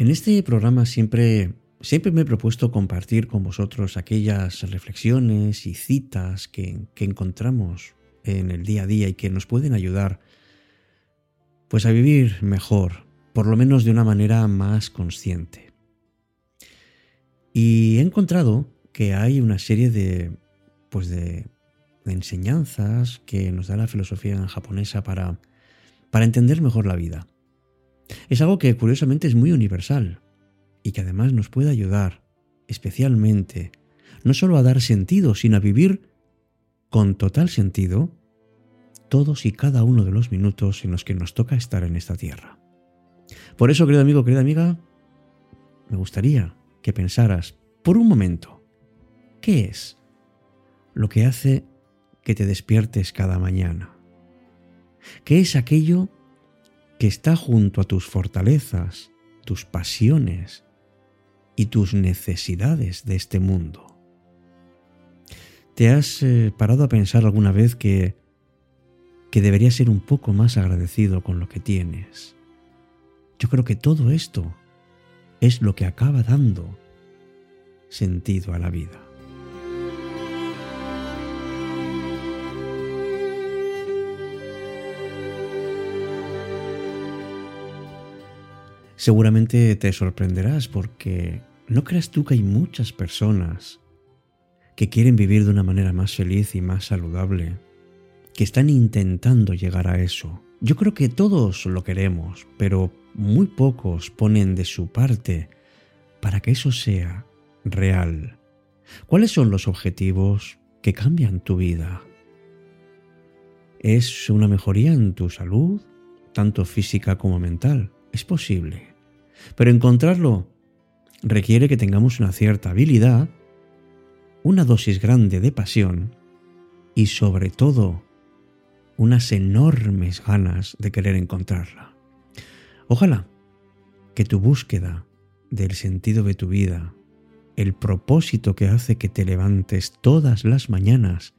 En este programa siempre, siempre me he propuesto compartir con vosotros aquellas reflexiones y citas que, encontramos en el día a día y que nos pueden ayudar pues a vivir mejor, por lo menos de una manera más consciente. Y he encontrado que hay una serie de pues de enseñanzas que nos da la filosofía japonesa para, para entender mejor la vida. Es algo que curiosamente es muy universal y que además nos puede ayudar especialmente no solo a dar sentido, sino a vivir con total sentido todos y cada uno de los minutos en los que nos toca estar en esta tierra. Por eso, querido amigo, querida amiga, me gustaría que pensaras por un momento, ¿qué es lo que hace que te despiertes cada mañana? ¿Qué es aquello que está junto a tus fortalezas, tus pasiones y tus necesidades de este mundo? ¿Te has eh, parado a pensar alguna vez que, que deberías ser un poco más agradecido con lo que tienes? Yo creo que todo esto es lo que acaba dando sentido a la vida. Seguramente te sorprenderás porque no creas tú que hay muchas personas que quieren vivir de una manera más feliz y más saludable, que están intentando llegar a eso. Yo creo que todos lo queremos, pero muy pocos ponen de su parte para que eso sea real. ¿Cuáles son los objetivos que cambian tu vida? ¿Es una mejoría en tu salud, tanto física como mental? Es posible. Pero encontrarlo requiere que tengamos una cierta habilidad, una dosis grande de pasión y sobre todo unas enormes ganas de querer encontrarla. Ojalá que tu búsqueda del sentido de tu vida, el propósito que hace que te levantes todas las mañanas,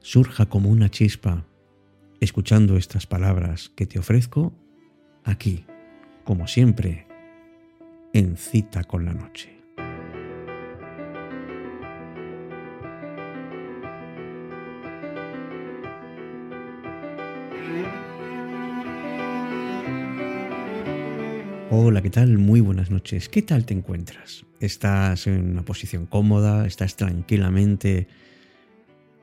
surja como una chispa escuchando estas palabras que te ofrezco aquí como siempre, en cita con la noche. Hola, ¿qué tal? Muy buenas noches. ¿Qué tal te encuentras? ¿Estás en una posición cómoda? ¿Estás tranquilamente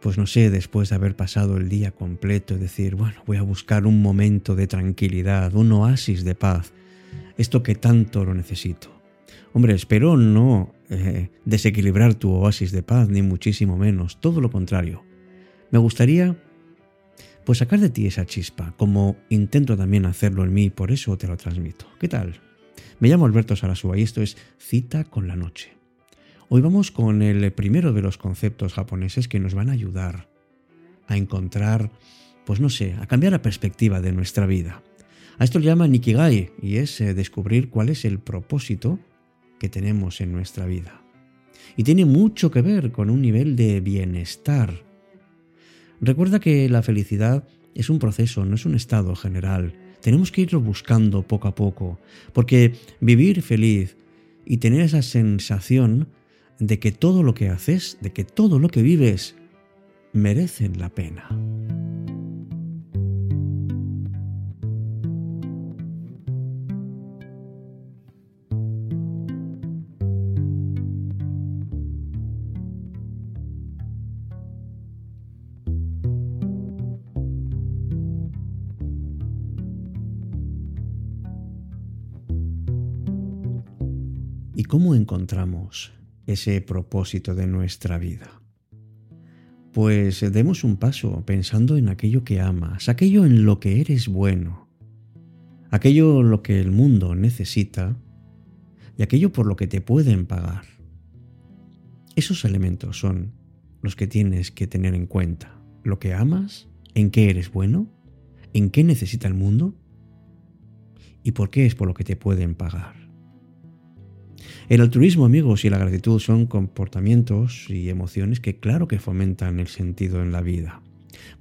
pues no sé, después de haber pasado el día completo, decir, bueno, voy a buscar un momento de tranquilidad, un oasis de paz, esto que tanto lo necesito. Hombre, espero no eh, desequilibrar tu oasis de paz, ni muchísimo menos, todo lo contrario. Me gustaría pues sacar de ti esa chispa, como intento también hacerlo en mí, por eso te lo transmito. ¿Qué tal? Me llamo Alberto Sarasúa y esto es Cita con la Noche. Hoy vamos con el primero de los conceptos japoneses que nos van a ayudar a encontrar, pues no sé, a cambiar la perspectiva de nuestra vida. A esto le llaman Nikigai y es eh, descubrir cuál es el propósito que tenemos en nuestra vida. Y tiene mucho que ver con un nivel de bienestar. Recuerda que la felicidad es un proceso, no es un estado general. Tenemos que irlo buscando poco a poco, porque vivir feliz y tener esa sensación de que todo lo que haces, de que todo lo que vives, merecen la pena. ¿Y cómo encontramos ese propósito de nuestra vida? Pues demos un paso pensando en aquello que amas, aquello en lo que eres bueno, aquello lo que el mundo necesita y aquello por lo que te pueden pagar. Esos elementos son los que tienes que tener en cuenta. Lo que amas, en qué eres bueno, en qué necesita el mundo y por qué es por lo que te pueden pagar. El altruismo, amigos, y la gratitud son comportamientos y emociones que claro que fomentan el sentido en la vida.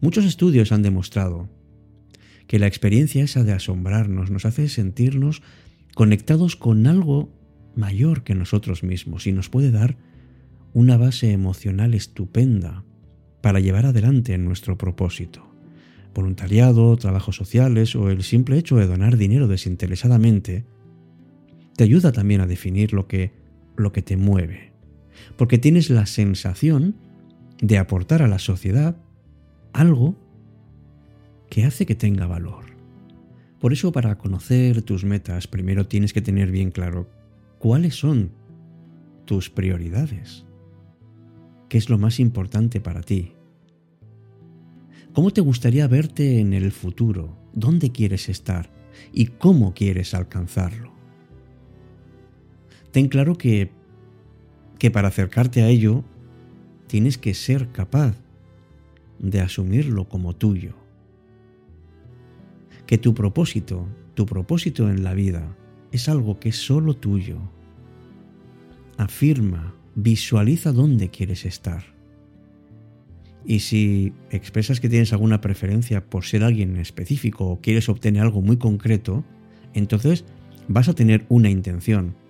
Muchos estudios han demostrado que la experiencia esa de asombrarnos nos hace sentirnos conectados con algo mayor que nosotros mismos y nos puede dar una base emocional estupenda para llevar adelante nuestro propósito. Voluntariado, trabajos sociales o el simple hecho de donar dinero desinteresadamente te ayuda también a definir lo que, lo que te mueve, porque tienes la sensación de aportar a la sociedad algo que hace que tenga valor. Por eso para conocer tus metas primero tienes que tener bien claro cuáles son tus prioridades. ¿Qué es lo más importante para ti? ¿Cómo te gustaría verte en el futuro? ¿Dónde quieres estar? ¿Y cómo quieres alcanzarlo? Ten claro que, que para acercarte a ello tienes que ser capaz de asumirlo como tuyo. Que tu propósito, tu propósito en la vida, es algo que es solo tuyo. Afirma, visualiza dónde quieres estar. Y si expresas que tienes alguna preferencia por ser alguien específico o quieres obtener algo muy concreto, entonces vas a tener una intención.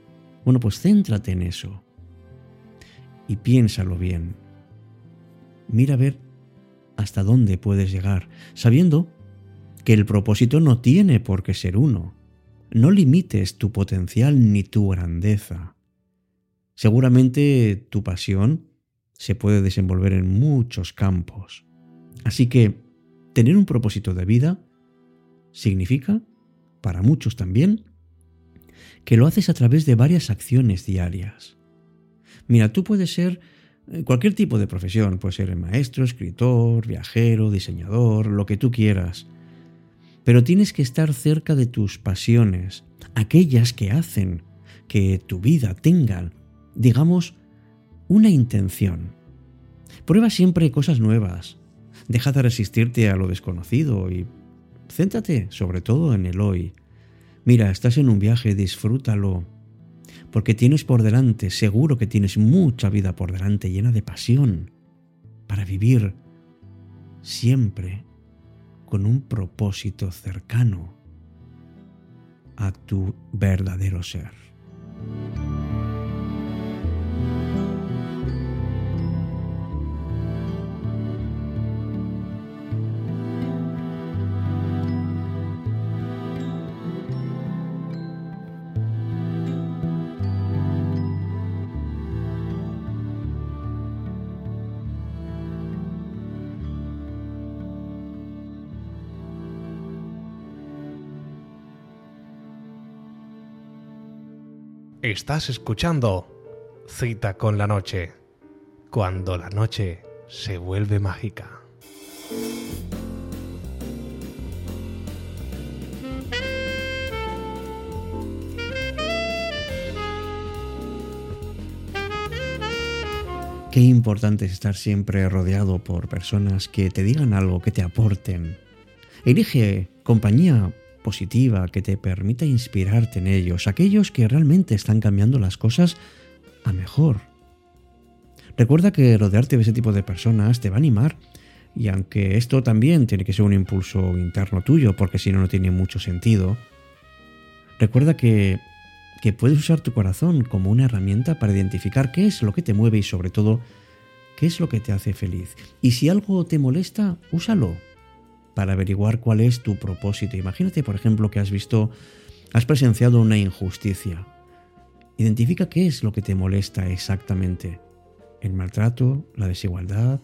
Bueno, pues céntrate en eso. Y piénsalo bien. Mira a ver hasta dónde puedes llegar, sabiendo que el propósito no tiene por qué ser uno. No limites tu potencial ni tu grandeza. Seguramente tu pasión se puede desenvolver en muchos campos. Así que tener un propósito de vida significa, para muchos también, que lo haces a través de varias acciones diarias. Mira, tú puedes ser eh, cualquier tipo de profesión, puede ser maestro, escritor, viajero, diseñador, lo que tú quieras. Pero tienes que estar cerca de tus pasiones, aquellas que hacen que tu vida tenga, digamos, una intención. Prueba siempre cosas nuevas. Deja de resistirte a lo desconocido y céntrate sobre todo en el hoy. Mira, estás en un viaje, disfrútalo porque tienes por delante, seguro que tienes mucha vida por delante llena de pasión para vivir siempre con un propósito cercano a tu verdadero ser. Estás escuchando Cita con la Noche, cuando la noche se vuelve mágica. Qué importante es estar siempre rodeado por personas que te digan algo, que te aporten. Elige compañía positiva que te permita inspirarte en ellos, aquellos que realmente están cambiando las cosas a mejor. Recuerda que rodearte de ese tipo de personas te va a animar y aunque esto también tiene que ser un impulso interno tuyo, porque si no, no tiene mucho sentido, recuerda que, que puedes usar tu corazón como una herramienta para identificar qué es lo que te mueve y sobre todo qué es lo que te hace feliz. Y si algo te molesta, úsalo para averiguar cuál es tu propósito. Imagínate, por ejemplo, que has visto, has presenciado una injusticia. Identifica qué es lo que te molesta exactamente. El maltrato, la desigualdad.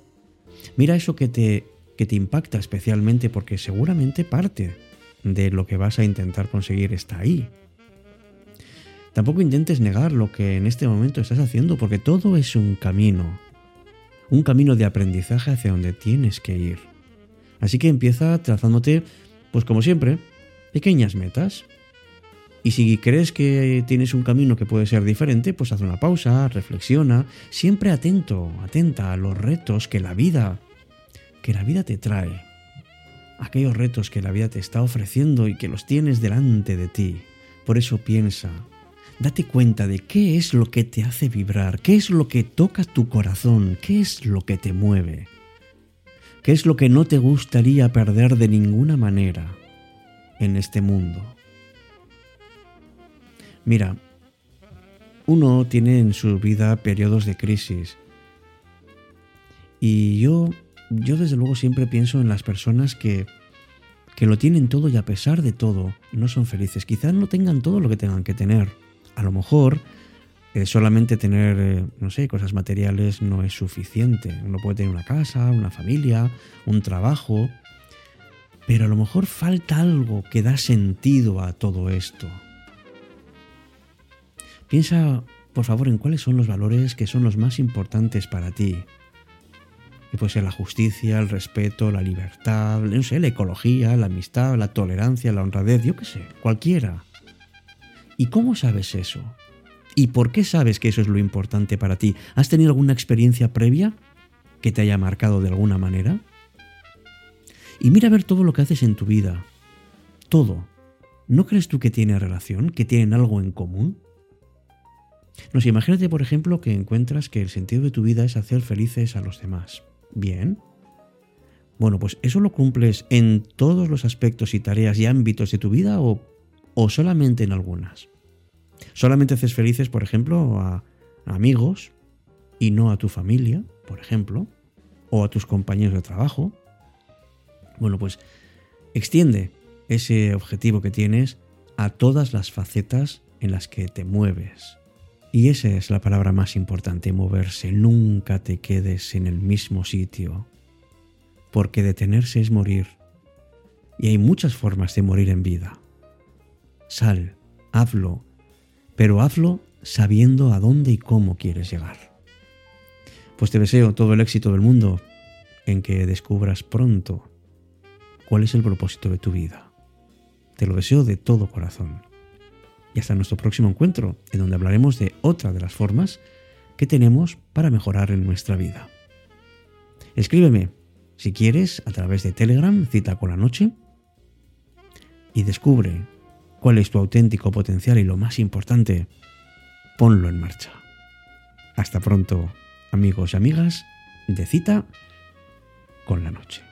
Mira eso que te, que te impacta especialmente porque seguramente parte de lo que vas a intentar conseguir está ahí. Tampoco intentes negar lo que en este momento estás haciendo porque todo es un camino, un camino de aprendizaje hacia donde tienes que ir. Así que empieza trazándote, pues como siempre, pequeñas metas. Y si crees que tienes un camino que puede ser diferente, pues haz una pausa, reflexiona, siempre atento, atenta a los retos que la vida, que la vida te trae. Aquellos retos que la vida te está ofreciendo y que los tienes delante de ti. Por eso piensa, date cuenta de qué es lo que te hace vibrar, qué es lo que toca tu corazón, qué es lo que te mueve. ¿Qué es lo que no te gustaría perder de ninguna manera en este mundo? Mira, uno tiene en su vida periodos de crisis. Y yo, yo desde luego siempre pienso en las personas que, que lo tienen todo y a pesar de todo no son felices. Quizás no tengan todo lo que tengan que tener. A lo mejor eh, solamente tener, eh, no sé, cosas materiales no es suficiente. Uno puede tener una casa, una familia, un trabajo, pero a lo mejor falta algo que da sentido a todo esto. Piensa, por favor, en cuáles son los valores que son los más importantes para ti. Que puede ser la justicia, el respeto, la libertad, no sé, la ecología, la amistad, la tolerancia, la honradez, yo qué sé, cualquiera. ¿Y cómo sabes eso? ¿Y por qué sabes que eso es lo importante para ti? ¿Has tenido alguna experiencia previa que te haya marcado de alguna manera? Y mira a ver todo lo que haces en tu vida. Todo. ¿No crees tú que tiene relación? ¿Que tienen algo en común? No sé, imagínate, por ejemplo, que encuentras que el sentido de tu vida es hacer felices a los demás. Bien. Bueno, pues ¿eso lo cumples en todos los aspectos y tareas y ámbitos de tu vida o, o solamente en algunas? ¿Solamente haces felices, por ejemplo, a, amigos y no a tu familia, por ejemplo? ¿O a tus compañeros de trabajo? Bueno, pues extiende ese objetivo que tienes a todas las facetas en las que te mueves. Y esa es la palabra más importante, moverse. Nunca te quedes en el mismo sitio. Porque detenerse es morir. Y hay muchas formas de morir en vida. Sal, hazlo, pero hazlo sabiendo a dónde y cómo quieres llegar. Pues te deseo todo el éxito del mundo en que descubras pronto cuál es el propósito de tu vida. Te lo deseo de todo corazón y hasta nuestro próximo encuentro, en donde hablaremos de otra de las formas que tenemos para mejorar en nuestra vida. Escríbeme, si quieres, a través de Telegram, cita con la noche, y descubre cuál es tu auténtico potencial y lo más importante, ponlo en marcha. Hasta pronto, amigos y amigas, de cita con la noche.